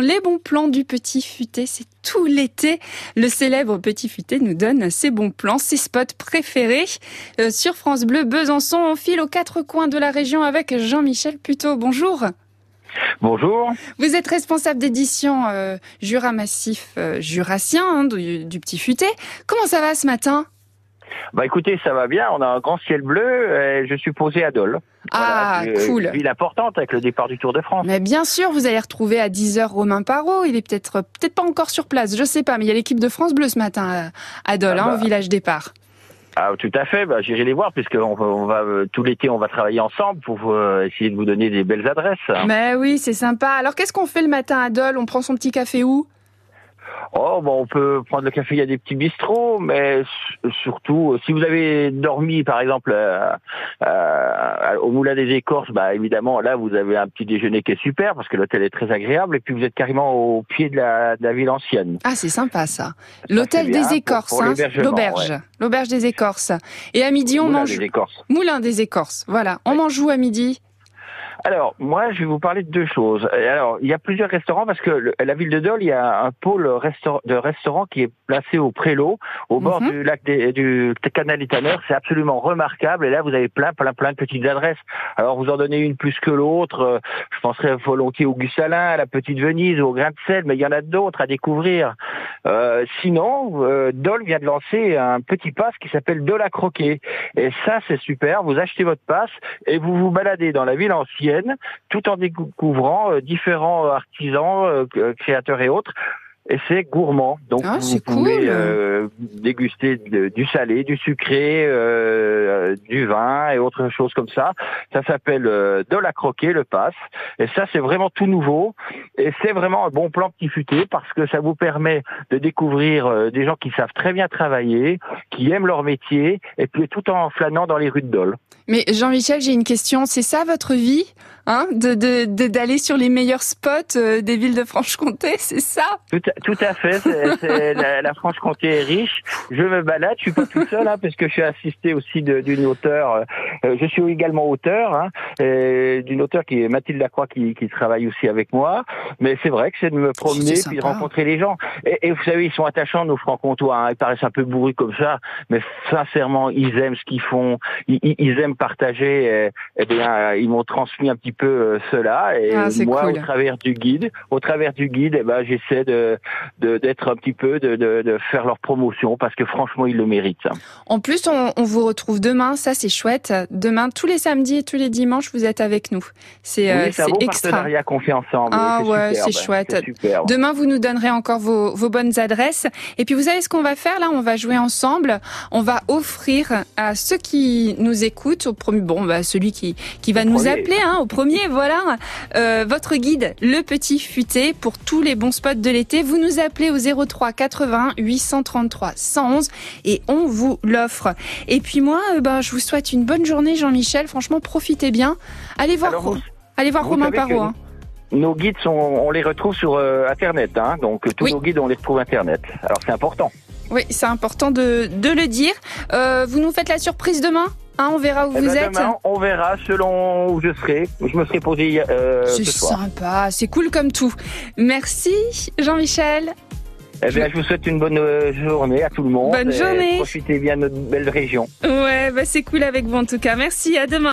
les bons plans du petit futé. C'est tout l'été. Le célèbre petit futé nous donne ses bons plans, ses spots préférés. Euh, sur France Bleu Besançon, on file aux quatre coins de la région avec Jean-Michel Puteau. Bonjour. Bonjour. Vous êtes responsable d'édition euh, Jura Massif euh, Jurassien hein, du, du Petit Futé. Comment ça va ce matin? Bah écoutez, ça va bien. On a un grand ciel bleu. Et je suis posé à Dole. Ah, Voilà, cool. Une ville importante avec le départ du Tour de France. Mais bien sûr, vous allez retrouver à 10h Romain Parot. Il est peut-être peut-être pas encore sur place, je sais pas, mais il y a l'équipe de France Bleu ce matin à, à Dole, Ah hein, bah. au village départ. Ah, tout à fait. Bah, j'irai les voir puisque on va, on va, euh, tout l'été on va travailler ensemble pour euh, essayer de vous donner des belles adresses. Mais oui, c'est sympa. Alors qu'est-ce qu'on fait le matin à Dole? On prend son petit café où? Oh, bon, on peut prendre le café. Il y a des petits bistrots, mais surtout si vous avez dormi par exemple euh, euh, au Moulin des Écorces, bah évidemment là vous avez un petit déjeuner qui est super parce que l'hôtel est très agréable et puis vous êtes carrément au pied de la, de la ville ancienne. Ah, c'est sympa ça. L'hôtel des Écorces, hein, l'auberge, ouais. l'auberge des Écorces. Et à midi, on Moulin mange des Écorces. Moulin des Écorces. Voilà, on mange où à midi? Alors, moi, je vais vous parler de deux choses. Euh, Alors, il y a plusieurs restaurants parce que le- la ville de Dole, il y a un pôle de restaurants qui est placé au Prélo, au bord Mhm. du lac des, du canal Tanneurs. C'est absolument remarquable. Et là, vous avez plein, plein, plein de petites adresses. Alors, vous en donnez une plus que l'autre. Euh, Je penserais volontiers au Gussalin, à la Petite Venise, au Grain de Sel, mais il y en a d'autres à découvrir. Euh, sinon, euh, Dole vient de lancer un petit pass qui s'appelle Dole à croquer. Et ça, c'est super. Vous achetez votre passe et vous vous baladez dans la ville tout en découvrant euh, différents artisans, euh, euh, créateurs et autres. Et c'est gourmand. Donc Ah, vous pouvez cool. euh, déguster de- du salé, du sucré, euh, du vin et autres choses comme ça. Ça s'appelle euh, de la croquer, le pass. Et ça, c'est vraiment tout nouveau. Et c'est vraiment un bon plan petit futé parce que ça vous permet de découvrir euh, des gens qui savent très bien travailler, qui aiment leur métier, et puis tout en flânant dans les rues de Dole. Mais Jean-Michel, j'ai une question. C'est ça votre vie hein, de de- de- d'aller sur les meilleurs spots euh, des villes de Franche-Comté, c'est ça? Tout à, fait. c'est- la, la Franche-Comté est riche. Je me balade. Je suis pas tout seul, hein, parce que je suis assisté aussi d'une auteure. euh, je suis également auteur hein, et d'une auteure qui est Mathilde Lacroix, qui, qui travaille aussi avec moi. Mais c'est vrai que c'est de me promener puis de rencontrer les gens. Et, et vous savez, ils sont attachants nos francs-comtois. hein. Ils paraissent un peu bourrus comme ça, mais sincèrement, ils aiment ce qu'ils font. Ils, ils- aiment partager. Et, eh bien, euh, ils m'ont transmis un petit peu euh, cela. Et Ah, moi, cool. au travers du guide, au travers du guide, eh ben, j'essaie de de- d'être un petit peu, de, de, de faire leur promotion parce que franchement, ils le méritent. ça. En plus, on, on vous retrouve demain, ça c'est chouette. Demain, tous les samedis et tous les dimanches, vous êtes avec nous. C'est euh, oui, c'est un c'est beau extra. partenariat qu'on fait ensemble. Ah ouais, c'est chouette. Superbe. Demain, vous nous donnerez encore vos, vos bonnes adresses. Et puis, vous savez ce qu'on va faire? Là On va jouer ensemble. On va offrir à ceux qui nous écoutent, au premier, bon, bah, celui qui, qui va Au nous premier. appeler, hein, au premier, voilà, euh, votre guide, le petit futé, pour tous les bons spots de l'été. Vous nous appelez au 03 80 833 111 et on vous l'offre. Et puis moi, ben, je vous souhaite une bonne journée, Jean-Michel. Franchement, profitez bien. Allez voir, Alors, vous- allez voir vous Romain Parot. hein. Nos guides sont, on les retrouve sur euh, Internet, hein, donc tous Oui. nos guides on les retrouve Internet. Alors c'est important. Oui, c'est important de, de le dire. Euh, vous nous faites la surprise demain hein, On verra où Eh vous ben, êtes. demain, on verra selon où je serai. Je me serai posé euh, c'est ce soir. sympa, c'est cool comme tout. Merci Jean-Michel. Eh bien, je vous souhaite une bonne euh, journée à tout le monde. Bonne journée. Profitez bien de notre belle région. Ouais, bah c'est cool avec vous en tout cas. Merci, à demain.